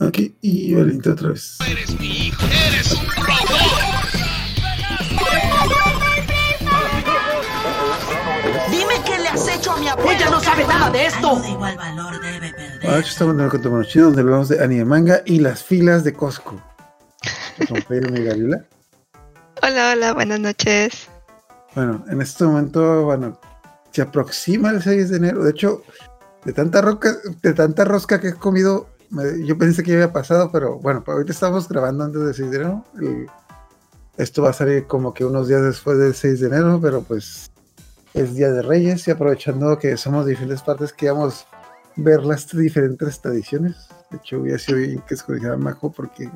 Aquí y Valentín otra vez. Eres mi hijo. Eres un robot. Dime qué le has hecho a mi abuela. Ella no sabe nada de esto. de igual valor debe perder. Ahora estamos en el Contamos Chino, donde hablamos de anime manga y las filas de Costco. Con Pedro y Gabriela. Hola, hola, buenas noches. Bueno, en este momento, bueno, se aproxima el 6 de enero. De hecho, de tanta roca, de tanta rosca que he comido, me- yo pensé que ya había pasado, pero bueno, pues ahorita estamos grabando antes del 6 de enero. El- esto va a salir como que unos días después del 6 de enero, pero pues es Día de Reyes y aprovechando que somos de diferentes partes, queríamos ver las diferentes tradiciones. De hecho, hubiera sido bien que escogiera Majo porque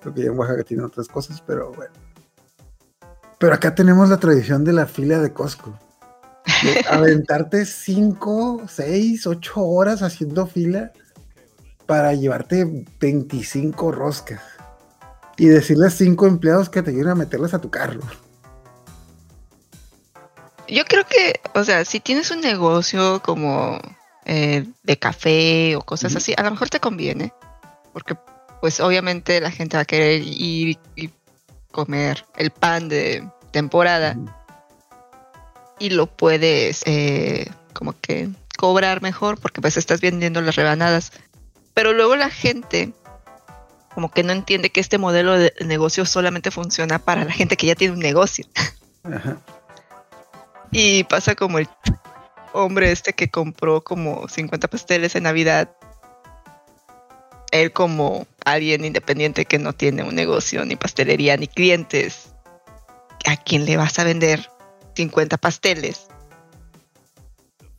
creo que ya en Oaxaca tienen otras cosas, pero bueno. Pero acá tenemos la tradición de la fila de Costco. De aventarte 5, 6, 8 horas haciendo fila para llevarte 25 roscas. Y decirle a 5 empleados que te ayuden a meterlas a tu carro. Yo creo que, o sea, si tienes un negocio como eh, de café o cosas así, a lo mejor te conviene. Porque, pues, obviamente la gente va a querer ir y comer el pan de temporada y lo puedes, eh, como que, cobrar mejor porque, pues, estás vendiendo las rebanadas. Pero luego la gente, como que no entiende que este modelo de negocio solamente funciona para la gente que ya tiene un negocio. Ajá. Y pasa como el hombre este que compró como 50 pasteles en Navidad. Él como alguien independiente que no tiene un negocio, ni pastelería, ni clientes. ¿A quién le vas a vender 50 pasteles?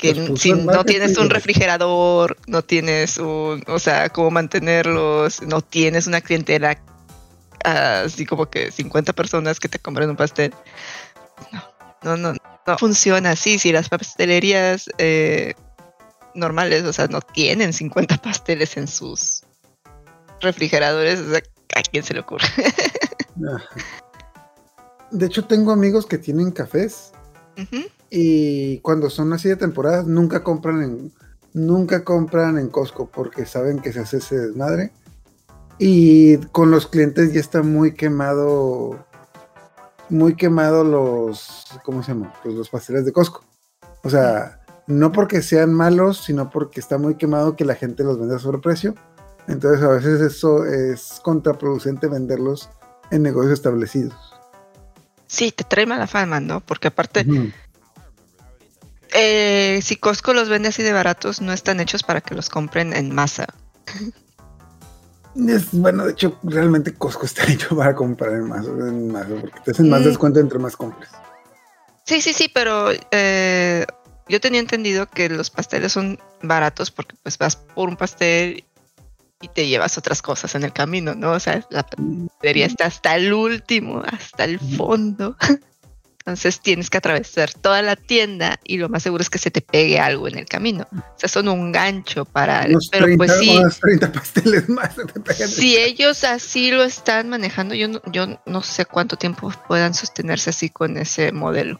Que si no tienes un refrigerador, no tienes un, o sea, cómo mantenerlos, no tienes una clientela así como que 50 personas que te compran un pastel. No, no, no, no funciona así. Si las pastelerías eh, normales, o sea, no tienen 50 pasteles en sus refrigeradores, o sea, ¿a quién se le ocurre? De hecho, tengo amigos que tienen cafés Y cuando son así de temporada nunca compran en nunca compran en Costco porque saben que se hace ese desmadre y con los clientes ya está muy quemado muy quemado los ¿cómo se llama? Pues los pasteles de Costco. O sea, no porque sean malos, sino porque está muy quemado que la gente los vende a sobreprecio. Entonces a veces eso es contraproducente venderlos en negocios establecidos. Sí, te trae mala fama, ¿no? Porque aparte, eh, si Costco los vende así de baratos, no están hechos para que los compren en masa. Es, bueno, de hecho, realmente Costco está hecho para comprar en más, en más, porque te hacen más Mm. descuento entre más compres. Sí, sí, sí, pero eh, yo tenía entendido que los pasteles son baratos porque pues vas por un pastel y te llevas otras cosas en el camino, ¿no? O sea, la pastelería está hasta el último, hasta el fondo. Entonces tienes que atravesar toda la tienda y lo más seguro es que se te pegue algo en el camino. O sea, son un gancho para... el- Unos pero 30, pues sí, unos 30 pasteles más se te pegan. si ellos así lo están manejando, yo no, yo no sé cuánto tiempo puedan sostenerse así con ese modelo.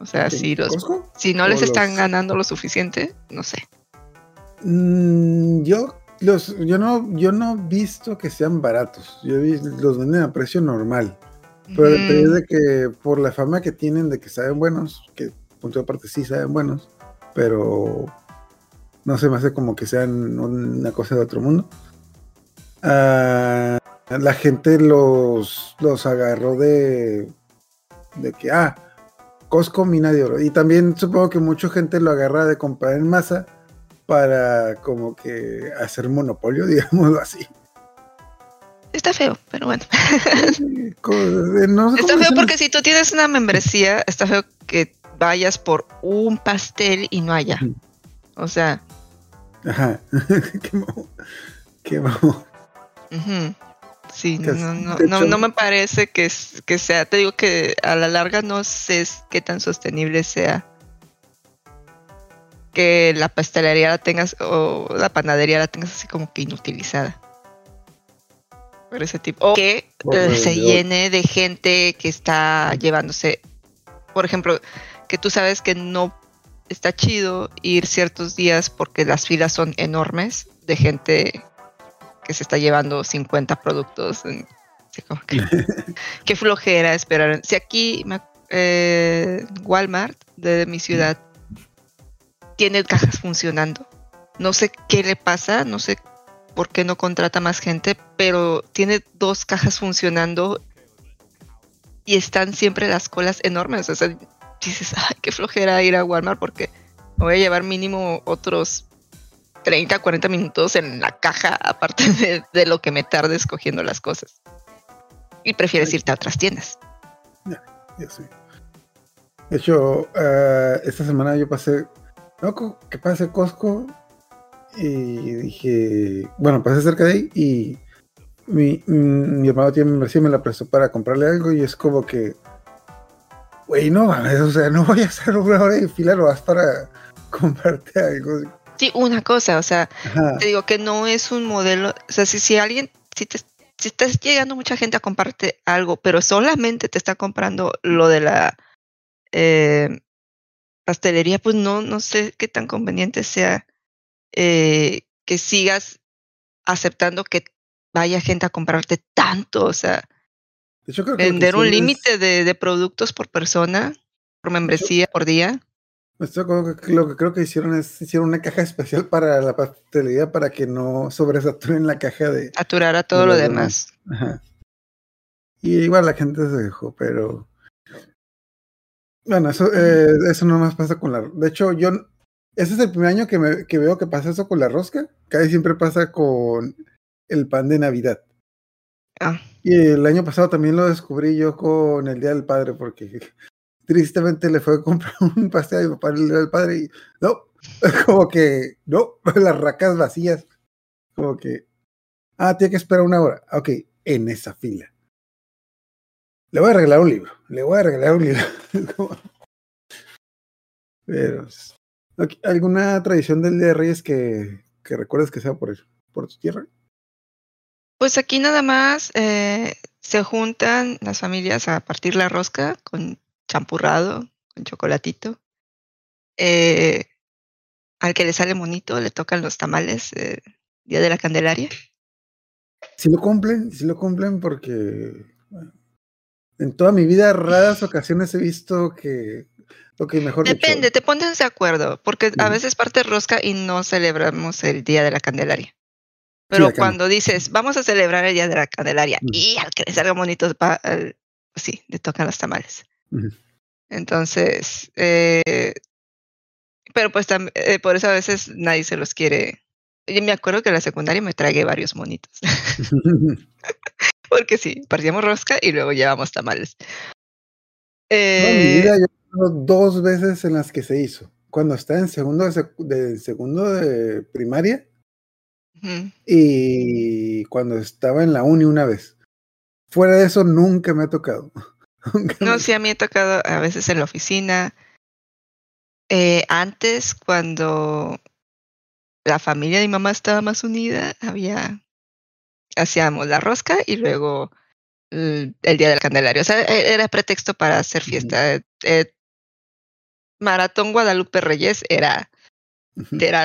O sea, ¿En si los Costco? si no ¿O les están los- ganando lo suficiente, no sé. Mm, yo, los, yo, no, yo no he visto que sean baratos. Yo vi- los venden a precio normal. Pero Mm, de que por la fama que tienen de que saben buenos, que punto de parte sí saben buenos, pero no se me hace como que sean una cosa de otro mundo. Ah, la gente los, los agarró de, de que, ah, Costco mina de oro. Y también supongo que mucha gente lo agarra de comprar en masa para como que hacer monopolio, digámoslo así. Está feo, pero bueno. No Está feo porque si tú tienes una membresía, está feo que vayas por un pastel y no haya. O sea, Ajá. qué mamón. Qué ujú. sí, no, no, no, me parece que, que sea, te digo que a la larga no sé qué tan sostenible sea que la pastelería la tengas o la panadería la tengas así como que inutilizada. Por ese tipo. O que eh, se llene de gente que está llevándose, por ejemplo, que tú sabes que no está chido ir ciertos días porque las filas son enormes de gente que se está llevando 50 productos. en- así como que, qué flojera esperar. Si aquí eh, Walmart de mi ciudad tiene cajas funcionando. No sé qué le pasa, no sé por qué no contrata más gente, pero tiene dos cajas funcionando y están siempre las colas enormes. O sea, dices, ay, qué flojera ir a Walmart porque me voy a llevar mínimo otros 30, 40 minutos en la caja, aparte de, de lo que me tarde escogiendo las cosas. Y prefieres irte a otras tiendas. Ya sé. De hecho, eh, esta semana yo pasé, no, co- que pasé Costco y dije, bueno, pasé cerca de ahí y mi, mm, mi hermano tiene y me la prestó para comprarle algo y es como que, güey, no mames, o sea, no voy a hacer una hora de fila, lo vas para comprarte algo. Sí, una cosa, o sea, Ajá. te digo que no es un modelo, o sea, si, si alguien, si te si estás llegando mucha gente a comprarte algo, pero solamente te está comprando lo de la eh, pastelería, pues no, no sé qué tan conveniente sea eh, que sigas aceptando que vaya gente a comprarte tanto, o sea, hecho, vender un es- límite de, de productos por persona, por membresía por día. Lo que creo que hicieron es hicieron una caja especial para la pastelería para que no sobresaturen la caja de. aturar a todo De lo los demás. Ajá. Y igual la gente se dejó, pero. Bueno, eso, eh, eso no más pasa con la. De hecho, yo. Ese es el primer año que, me, que veo que pasa eso con la rosca. Casi siempre pasa con el pan de Navidad. Ah. Y el año pasado también lo descubrí yo con el Día del Padre, porque tristemente le fue a comprar un pastel a mi papá el Día del Padre y no, como que no, las racas vacías. Como que, ah, tiene que esperar una hora. Ok, en esa fila. Le voy a regalar un libro, le voy a regalar un libro. Pero, ¿alguna tradición del Día de Reyes que, que recuerdes que sea por, por tu tierra? Pues aquí nada más eh, se juntan las familias a partir la rosca con champurrado, con chocolatito. Eh, al que le sale monito le tocan los tamales eh, Día de la Candelaria. Si lo cumplen, si lo cumplen porque bueno, en toda mi vida raras ocasiones he visto que ok, mejor Depende, te pones de acuerdo, porque a veces parte rosca y no celebramos el Día de la Candelaria. Pero cuando dices, vamos a celebrar el Día de la Candelaria y al que le salga monito, pa- al- sí, le tocan los tamales. Entonces, eh, pero pues eh, por eso a veces nadie se los quiere. Yo me acuerdo que en la secundaria me tragué varios monitos, porque sí, partíamos rosca y luego llevamos tamales. Toda mi Eh, vida yo dos veces en las que se hizo. Cuando estaba en segundo de, segundo de primaria y cuando estaba en la uni una vez. Fuera de eso nunca me ha tocado. No, sí, a mí ha tocado a veces en la oficina. Eh, antes, cuando la familia de mi mamá estaba más unida, había hacíamos la rosca y luego el, el día del Candelario. O sea, e- era pretexto para hacer fiesta. Eh, Maratón Guadalupe Reyes era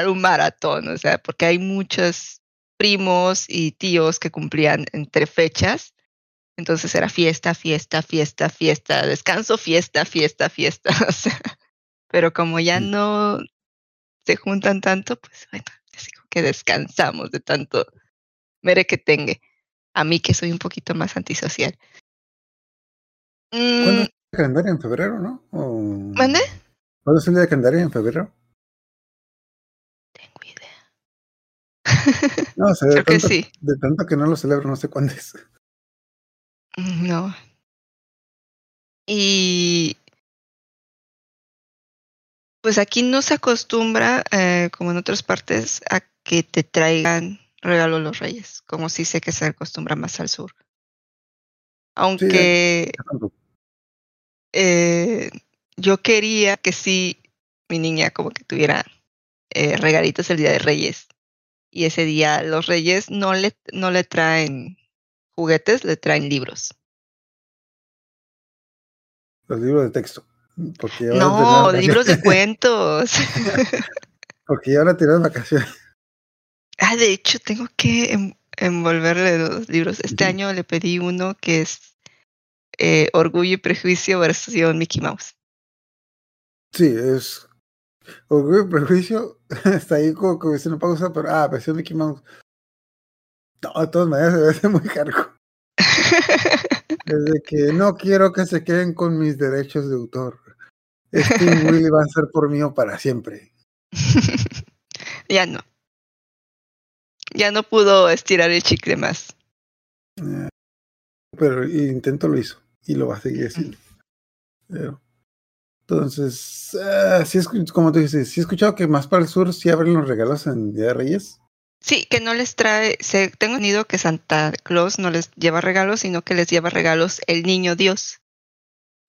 un maratón, o sea, porque hay muchos primos y tíos que cumplían entre fechas. Entonces era fiesta, fiesta, fiesta, fiesta, descanso, fiesta, fiesta, fiesta. O sea, pero como ya Mm. no se juntan tanto, pues bueno, así como que descansamos de tanto mere que tenga. A mí que soy un poquito más antisocial. ¿Cuándo Mm, es el calendario? ¿En febrero, no? O- ¿Mande? ¿Cuándo es el día de calendario? ¿En febrero? Tengo idea. No, o sea, de Creo que tanto, sí. de tanto que no lo celebro, no sé cuándo es. No. Y pues aquí no se acostumbra, eh, como en otras partes, a que te traigan regalos los reyes, como si sé que se acostumbra más al sur. Aunque eh, yo quería que sí, mi niña como que tuviera eh, regalitos el día de Reyes. Y ese día los Reyes no le, no le traen juguetes, le traen libros. Los libros de texto. Porque No, libros de cuentos. Porque ya van a tirar vacaciones. Ah, de hecho, tengo que em- envolverle los libros. Este año le pedí uno que es eh, Orgullo y Prejuicio versión Mickey Mouse. Sí, es. Orgullo y prejuicio. Está ahí como que una pausa, pero. Ah, versión Mickey Mouse. No, de todas maneras se ve hace muy cargo. Desde que no quiero que se queden con mis derechos de autor. Este Willy va a ser por mío para siempre. ya no. Ya no pudo estirar el chicle más. Eh, pero el intento lo hizo y lo va a seguir haciendo. Pero, entonces, ah, sí, como tú dices, sí he escuchado que más para el sur sí abren los regalos en Día de Reyes. Sí, que no les trae, se, tengo entendido que Santa Claus no les lleva regalos, sino que les lleva regalos el niño Dios.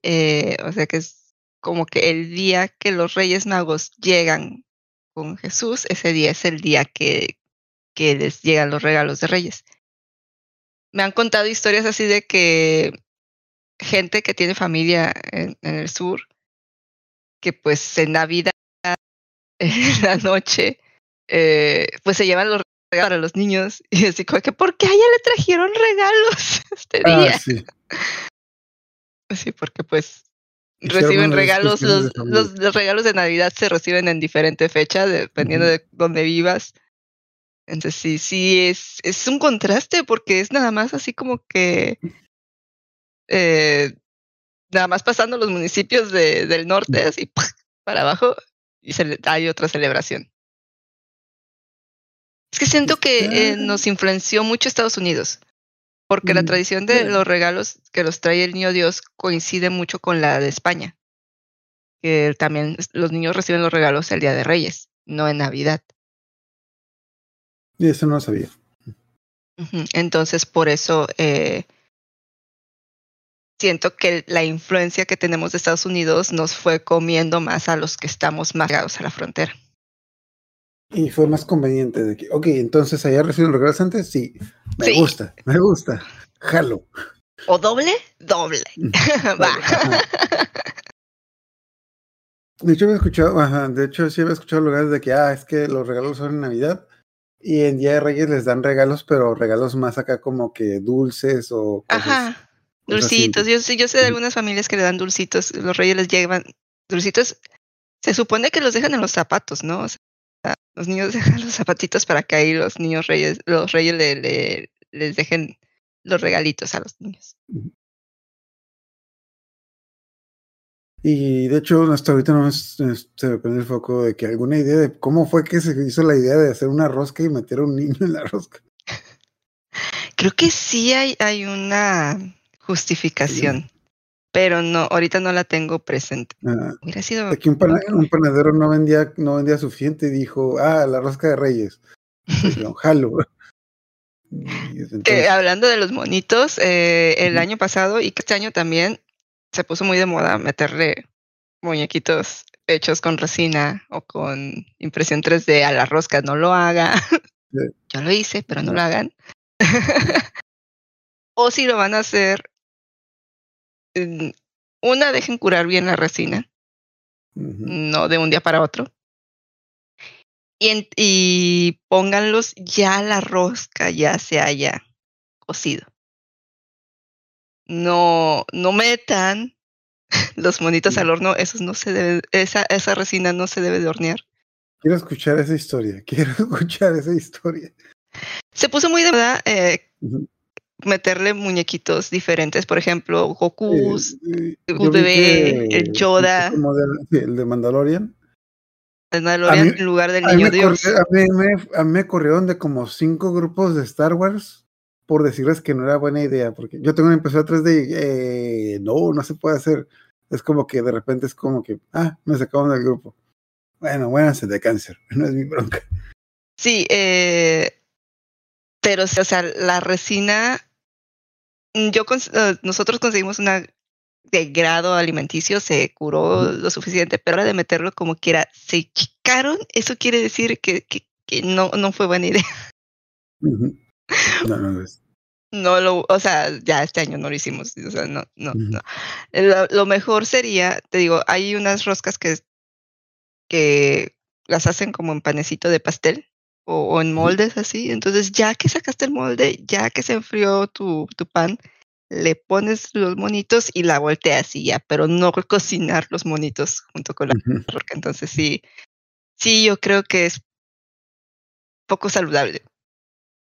Eh, o sea que es como que el día que los Reyes Magos llegan con Jesús, ese día es el día que, que les llegan los regalos de Reyes. Me han contado historias así de que gente que tiene familia en, en el sur, que pues en Navidad, en la noche, eh, pues se llevan los regalos para los niños y así como que, ¿por qué a ella le trajeron regalos este día? Ah, sí. Sí, porque pues reciben regalos, los, regalos de Navidad se reciben en diferente fecha, dependiendo de dónde vivas. Entonces sí, sí, es, es un contraste porque es nada más así como que eh, nada más pasando los municipios de, del norte, así para abajo, y se, hay otra celebración. Es que siento que eh, nos influenció mucho Estados Unidos, porque la Mm, tradición de los regalos que los trae el niño Dios coincide mucho con la de España, que también los niños reciben los regalos el Día de Reyes, no en Navidad. Y eso no lo sabía. Entonces, por eso eh, siento que la influencia que tenemos de Estados Unidos nos fue comiendo más a los que estamos más a la frontera. Y fue más conveniente de que, ok, entonces allá reciben los regalos antes, sí, me Sí. gusta, me gusta, jalo. ¿O doble? Doble. Va. Ajá. De hecho, había escuchado, ajá, de hecho, sí había escuchado lugares de que, ah, es que los regalos son en Navidad y en Día de Reyes les dan regalos, pero regalos más acá como que dulces o cosas. Ajá. Dulcitos. Yo, sé- yo sé de algunas familias que le dan dulcitos. Los reyes les llevan dulcitos. Se supone que los dejan en los zapatos, ¿no? O sea, los niños dejan los zapatitos para que ahí los niños reyes, los reyes le, le- les dejen los regalitos a los niños. Y de hecho, hasta ahorita no se me prende el foco de que alguna idea de cómo fue que se hizo la idea de hacer una rosca y meter a un niño en la rosca. Creo que sí hay, hay una justificación, pero no, ahorita no la tengo presente. Ah, Hubiera sido. que un, pana- un panadero no vendía, no vendía suficiente y dijo, ah, la rosca de Reyes. Y dijeron, jalo. Que entonces, hablando de los monitos, eh, el año pasado y este año también se puso muy de moda meterle muñequitos hechos con resina o con impresión 3D a la rosca. No lo haga. Sí. Yo lo hice, pero no lo hagan. o si lo van a hacer, una, dejen curar bien la resina. no de un día para otro. Y, en- y pónganlos ya la rosca ya se haya cocido. No, no metan los monitos al horno, esos no se debe, esa, esa resina no se debe de hornear. Quiero escuchar esa historia, quiero escuchar esa historia. Se puso muy de moda eh, meterle muñequitos diferentes, por ejemplo, Goku, Eh, eh, Goku bebé, que el Yoda, como de- el de Mandalorian. el Mandalorian mí- en lugar del niño Dios. a, mí me, a mí me corrieron de como cinco grupos de Star Wars por decirles que no era buena idea, porque yo tengo una impresora 3D y eh, no, no se puede hacer. Es como que de repente es como que, ah, me sacaron del grupo. Bueno, buenas de cáncer, no es mi bronca. Sí, eh, pero o sea, la resina, mm, yo eh, nosotros conseguimos una de grado alimenticio, se curó lo suficiente, pero ahora de meterlo como quiera, se chicaron, eso quiere decir que, que, que no, no fue buena idea. Ujú. No, no es. No lo, o sea, ya este año no lo hicimos, o sea, no, no, no. Lo, lo mejor sería, te digo, hay unas roscas que, que las hacen como en panecito de pastel o, o en moldes así. Entonces, ya que sacaste el molde, ya que se enfrió tu, tu pan, le pones los monitos y la volteas y ya, pero no cocinar los monitos junto con la Ujú. porque entonces sí, sí, yo creo que es poco saludable.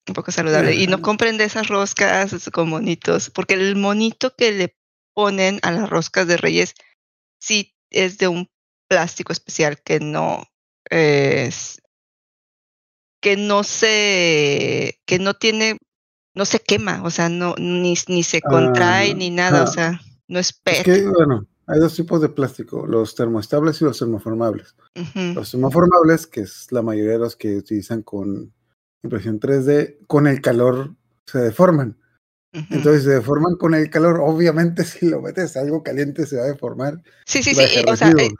Un poco saludable. Y no compren de esas roscas con monitos, porque el monito que le ponen a las roscas de Reyes sí es de un plástico especial que no es que no se que no tiene no se quema, o sea, no ni, ni se contrae Ah, ni nada, o ah. sea, no es Es PET. que, bueno, hay dos tipos de plástico, los termoestables y los termoformables. Los termoformables, que es la mayoría de los que utilizan con impresión 3D, con el calor se deforman. Entonces se deforman con el calor. Obviamente, si lo metes a algo caliente, se va a deformar. sí, sí, sí, y, o sea, residuos.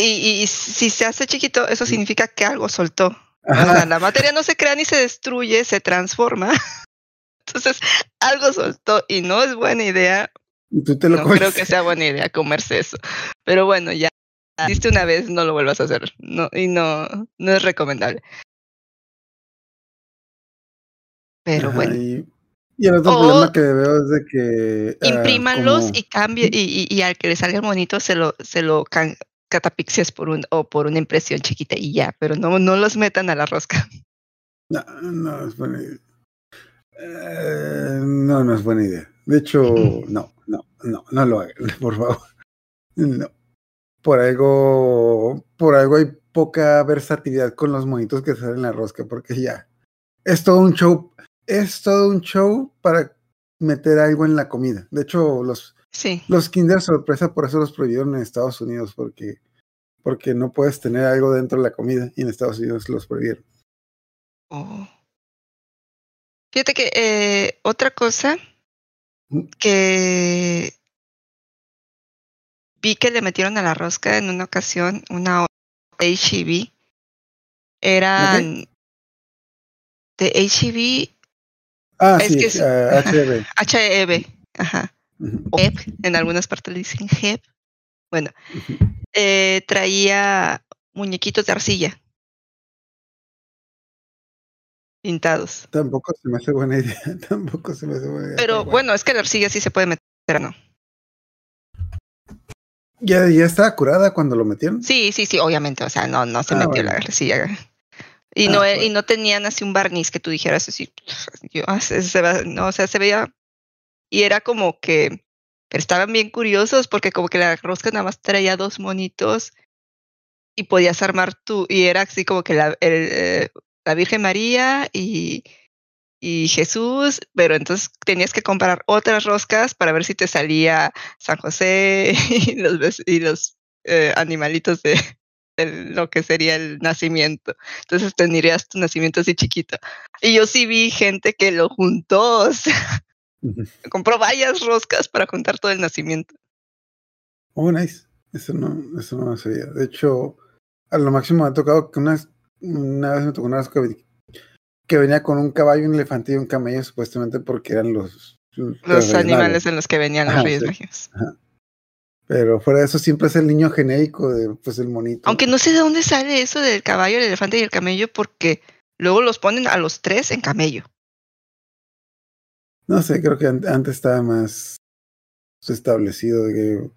y, y- y si se hace chiquito, eso significa que algo soltó. O sea, la materia no se crea ni se destruye, se transforma. Entonces, algo soltó y no es buena idea. Y tú te lo No comes. creo que sea buena idea comerse eso. Pero bueno, ya hiciste una vez, no lo vuelvas a hacer. No, y no, no es recomendable. Pero Ajá, bueno, Y, y el otro O- problema que veo es de que. ah, imprímanlos como- y cambie, y, y, y al que le salga el monito se lo, se lo can- catapixias por un, o por una impresión chiquita y ya, pero no, no los metan a la rosca. No, no es buena idea. Eh, no, no es buena idea. De hecho, no, no, no, no lo hagan, por favor. No. Por algo, por algo hay poca versatilidad con los monitos que salen en la rosca, porque ya es todo un show, es todo un show para meter algo en la comida. De hecho, los, Sí. los Kinder sorpresa por eso los prohibieron en Estados Unidos, porque, porque no puedes tener algo dentro de la comida y en Estados Unidos los prohibieron. Oh. Fíjate que eh, otra cosa que vi que le metieron a la rosca en una ocasión, una HEB, eran de HEB, Ah, Es sí, que sí. ah, HB. HEB, ajá, o HEB, en algunas partes le dicen HEB. Bueno, ujú. eh, traía muñequitos de arcilla pintados. Tampoco se me hace buena idea. Tampoco se me hace buena idea. Pero bueno, es que la arcilla sí se puede meter, ¿no? ¿Ya, ya estaba curada cuando lo metieron? Sí, sí, sí, obviamente, o sea, no, no se Ah, metió la arcilla. Y Ah, no, e- bueno. y no tenían así un barniz que tú dijeras así, yo, ah, se- se va- no, o sea, se veía, y era como que, pero estaban bien curiosos porque como que la rosca nada más traía dos monitos y podías armar tú, y era así como que la, el, eh, la Virgen María y, y Jesús, pero entonces tenías que comprar otras roscas para ver si te salía San José y los, y los eh, animalitos de, lo que sería el nacimiento. Entonces tendrías tu nacimiento así chiquito. Y yo sí vi gente que lo juntó, o sea, compró varias roscas para juntar todo el nacimiento. Oh, nice. Eso no, eso no me sabía. De hecho, a lo máximo me ha tocado que una, una vez me tocó una rosca que, venía con un caballo, un elefante y un camello, supuestamente porque eran los, Los animales en los que venían los Ajá, Reyes sí. Magos. Pero fuera de eso siempre es el niño genérico de pues el monito. Aunque no sé de dónde sale eso del caballo, el elefante y el camello, porque luego los ponen a los tres en camello. No sé, creo que an- antes estaba más establecido. de que-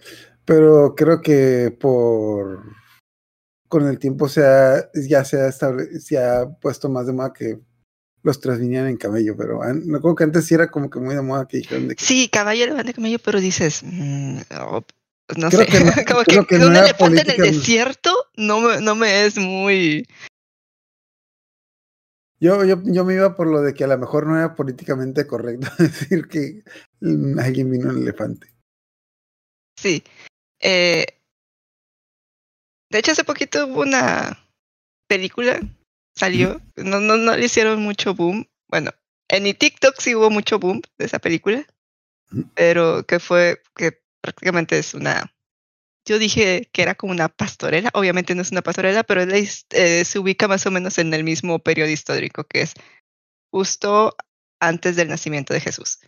pero creo que por con el tiempo se ha, ya se ha, estable- se ha puesto más de moda que los tres vinieran en camello. Pero no creo que antes sí era como que muy de moda que dijeron de que Sí, caballo, elefante, camello, pero dices, mm, no Creo sé, que no- como creo que, que no un elefante en el desierto no me, no me es muy... yo, yo, yo me iba por lo de que a lo mejor no era políticamente correcto decir que alguien vino en elefante. Sí. Eh, de hecho, hace poquito hubo una película, salió, no, no, no le hicieron mucho boom. Bueno, en mi TikTok sí hubo mucho boom de esa película, pero que fue, que prácticamente es una, yo dije que era como una pastorela, obviamente no es una pastorela, pero eh, se ubica más o menos en el mismo periodo histórico, que es justo antes del nacimiento de Jesús.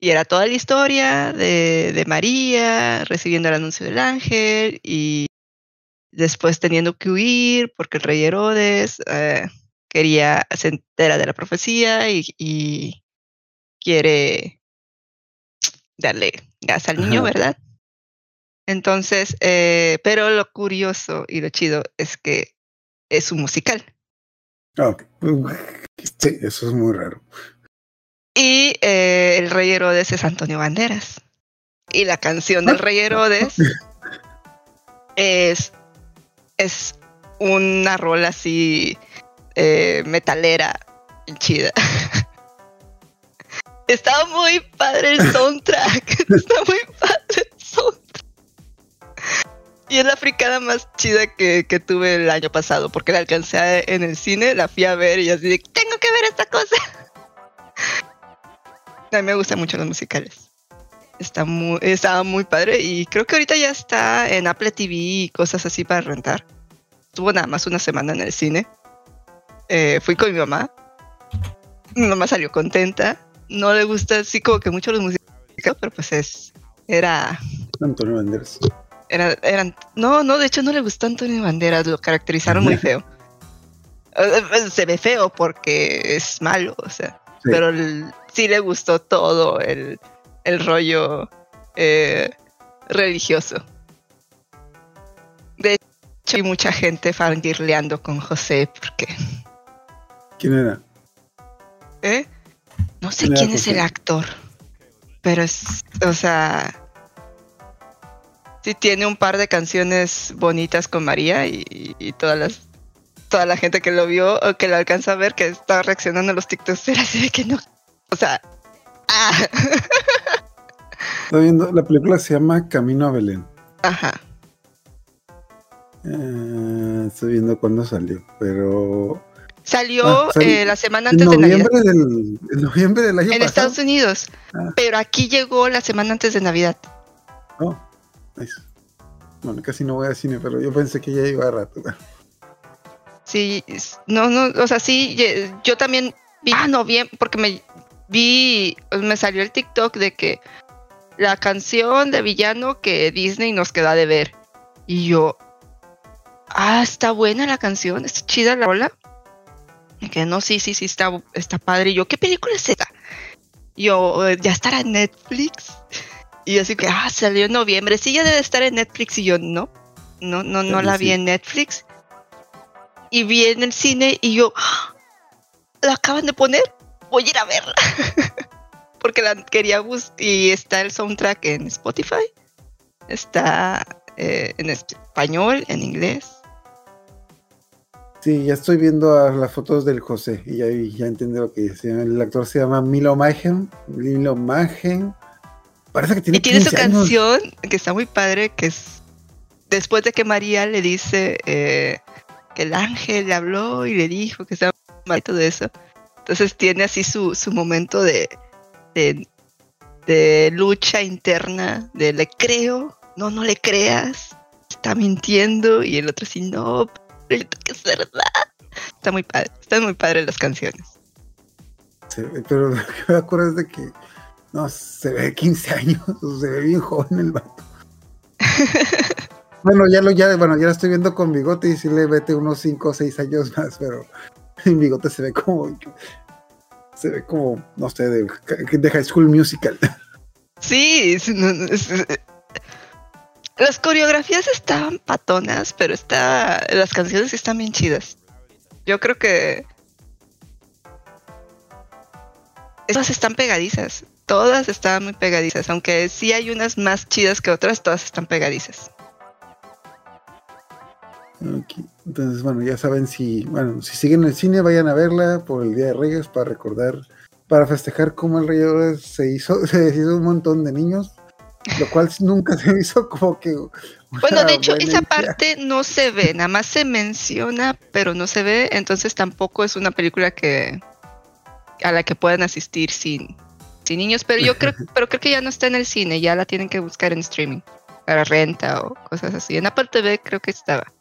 Y era toda la historia de, de María recibiendo el anuncio del ángel y después teniendo que huir porque el rey Herodes eh, quería, se entera de la profecía y, y quiere darle gas al niño, Ajá. ¿verdad? Entonces, eh, pero lo curioso y lo chido es que es un musical. Ah. Sí, eso es muy raro. Y eh, el rey Herodes es Antonio Banderas. Y la canción del rey Herodes es, es una rola así eh, metalera chida. Está muy padre el soundtrack. Está muy padre el soundtrack. Y es la fricada más chida que, que tuve el año pasado, porque la alcancé en el cine, la fui a ver y así de, tengo que ver esta cosa. A mí me gustan mucho los musicales. Muy, estaba muy padre y creo que ahorita ya está en Apple TV y cosas así para rentar. Estuvo nada más una semana en el cine. Eh, fui con mi mamá. Mi mamá salió contenta. No le gusta así como que mucho los musicales, pero pues es. Era. Antonio Banderas. Era, eran, no, no, de hecho no le gustó Antonio Banderas, lo caracterizaron muy feo. Eh, eh, Se ve feo porque es malo, o sea Sí. pero el- sí le gustó todo el, el rollo eh, religioso. De hecho, hay mucha gente fangirleando con José porque, ¿Quién era? ¿eh? No sé ¿Quién es el actor, pero es, o sea, sí tiene un par de canciones bonitas con María y, y todas las toda la gente que lo vio o que lo alcanza a ver que está reaccionando a los TikToks era así de que no, o sea, ah, Estoy viendo, la película se llama Camino a Belén. ajá. Eh, estoy viendo cuándo salió, pero Salió Ah, salió eh, la semana antes de Navidad del, en noviembre del año en pasado. Estados Unidos, Ah. pero aquí llegó la semana antes de Navidad. Oh. Bueno, casi no voy al cine, pero yo pensé que ya iba a rato. Sí, no, no, o sea, sí, yo también vi, ah, no, bien, porque me vi, me salió el TikTok de que la canción de villano que Disney nos queda de ver. Y yo, ah, está buena la canción, está chida la rola. Y que no, sí, sí, sí, está, está padre. Y yo, ¿qué película es esta? Y yo, "Eh, ya estará en Netflix. Y yo así que, ah, salió en noviembre. Sí, ya debe estar en Netflix. Y yo, no, no, no, no Sí, la sí. vi en Netflix. Y vi en el cine y yo, "Ah, la acaban de poner, voy a ir a verla. Porque la quería buscar. Y está el soundtrack en Spotify. Está eh, en español, en inglés. Sí, ya estoy viendo a las fotos del José y ya, ya entendí lo que dice. El actor se llama Milo Magen. Milo Magen. Parece que tiene Y tiene su 15 años. canción que está muy padre, que es después de que María le dice eh, que el ángel le habló y le dijo que estaba mal y todo eso. Entonces tiene así su, su momento de, de, de lucha interna, de le creo, no, no le creas, está mintiendo y el otro sí, no, que es verdad. Está muy padre, están muy padres las canciones. Sí, pero lo que me acuerdo es de que no, se ve 15 años, se ve bien joven el vato. bueno, ya lo ya, bueno, ya lo estoy viendo con bigote y sí le vete unos 5 o 6 años más, pero en bigote se ve como se ve como, no sé, de, de High School Musical. Sí, es- no, no, es- es- las coreografías estaban patonas, pero está, las canciones están bien chidas. Yo creo que todas están pegadizas, todas están muy pegadizas, aunque sí hay unas más chidas que otras, todas están pegadizas. Entonces, bueno, ya saben si, bueno, si siguen el cine, vayan a verla por el Día de Reyes para recordar, para festejar cómo el Rey se hizo, se deshizo un montón de niños, lo cual nunca se hizo como que. Bueno, de hecho, esa idea. parte no se ve, nada más se menciona, pero no se ve, entonces tampoco es una película que a la que puedan asistir sin, sin niños, pero yo creo, pero creo que ya no está en el cine, ya la tienen que buscar en streaming para renta o cosas así. En Apple TV creo que estaba.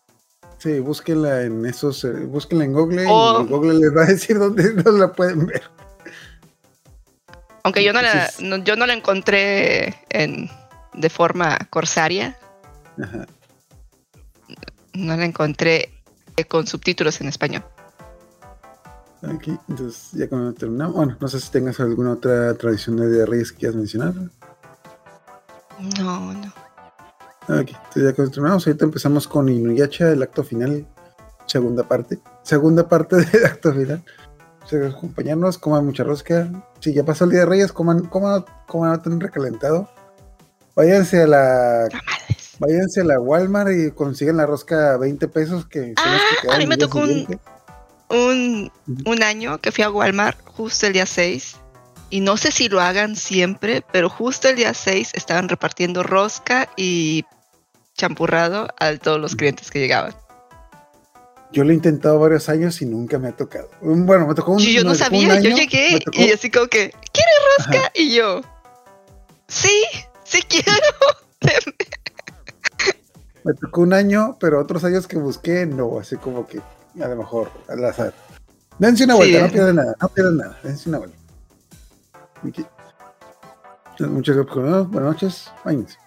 Sí, búsquenla en esos, eh, búsquenla en Google y Google les va a decir dónde no la pueden ver. Aunque yo no la, no- yo no la encontré en, de forma corsaria, Ajá. no la encontré con subtítulos en español. Aquí, entonces ya cuando terminamos. Bueno, no sé si tengas alguna otra tradición de Reyes que quieras mencionar. No, no. Aquí, entonces ya cuando terminamos, ahorita empezamos con Inuyasha, el acto final, segunda parte. Segunda parte del acto final. O sea, acompañarnos, coman mucha rosca. Si ya pasó el Día de Reyes, coman, coman, coman un recalentado. Váyanse a la Tamales. váyanse a la Walmart y consiguen la rosca a 20 pesos que que Ah, quedan a mí me tocó un-. Un, un año que fui a Walmart justo el día 6 y no sé si lo hagan siempre, pero justo el día 6 estaban repartiendo rosca y champurrado a todos los clientes que llegaban. Yo lo he intentado varios años y nunca me ha tocado. Un- Bueno, me tocó un Y yo no sabía, yo año, llegué me tocó- y así como que, ¿quieres rosca? Ajá. Y yo, sí, sí quiero. Me tocó un año, pero otros años que busqué, no, así como que a lo mejor al azar. Dense una Sí, vuelta, no pierden nada, no pierden nada, dense una vuelta. Muchas gracias buenas noches, váyanse.